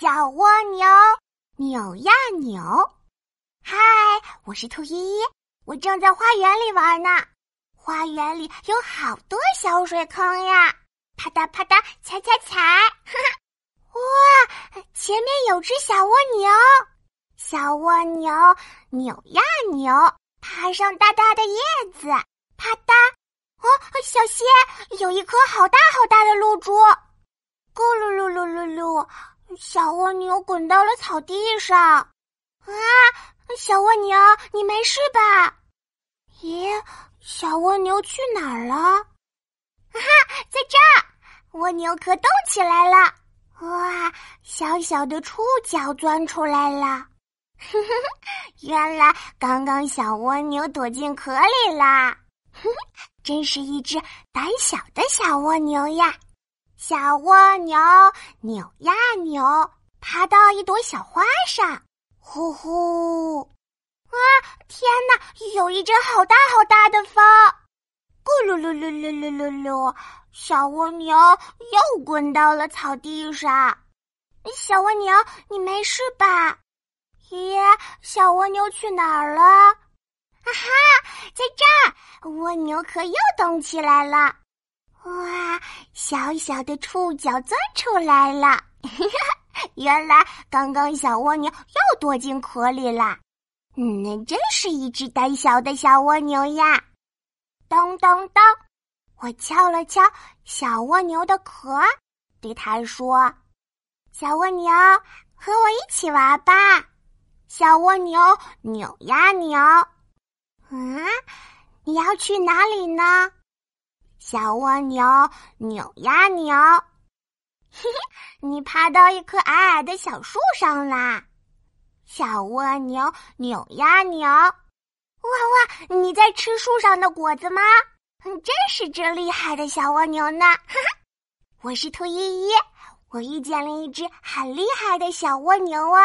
小蜗牛扭呀扭，嗨，我是兔依依，我正在花园里玩呢。花园里有好多小水坑呀，啪嗒啪嗒，踩踩踩，哈哈！哇，前面有只小蜗牛，小蜗牛扭呀扭，爬上大大的叶子，啪嗒，哦，小心，有一颗好大好大的露珠，咕噜噜噜噜噜。小蜗牛滚到了草地上，啊！小蜗牛，你没事吧？咦，小蜗牛去哪儿了？哈，在这儿，蜗牛壳动起来了。哇，小小的触角钻出来了。原来刚刚小蜗牛躲进壳里啦。哼，真是一只胆小的小蜗牛呀。小蜗牛扭呀扭，爬到一朵小花上，呼呼！啊，天哪，有一阵好大好大的风！咕噜噜噜噜噜噜噜，小蜗牛又滚到了草地上。小蜗牛，你没事吧？咦，小蜗牛去哪儿了？啊哈，在这儿，蜗牛壳又动起来了。哇，小小的触角钻出来了！原来刚刚小蜗牛又躲进壳里了。嗯，真是一只胆小的小蜗牛呀！咚咚咚，我敲了敲小蜗牛的壳，对它说：“小蜗牛，和我一起玩吧。”小蜗牛扭呀扭，嗯，你要去哪里呢？小蜗牛扭呀扭，嘿嘿，你爬到一棵矮矮的小树上啦。小蜗牛扭呀扭，哇哇，你在吃树上的果子吗？真是只厉害的小蜗牛呢！哈哈，我是兔依依，我遇见了一只很厉害的小蜗牛哦。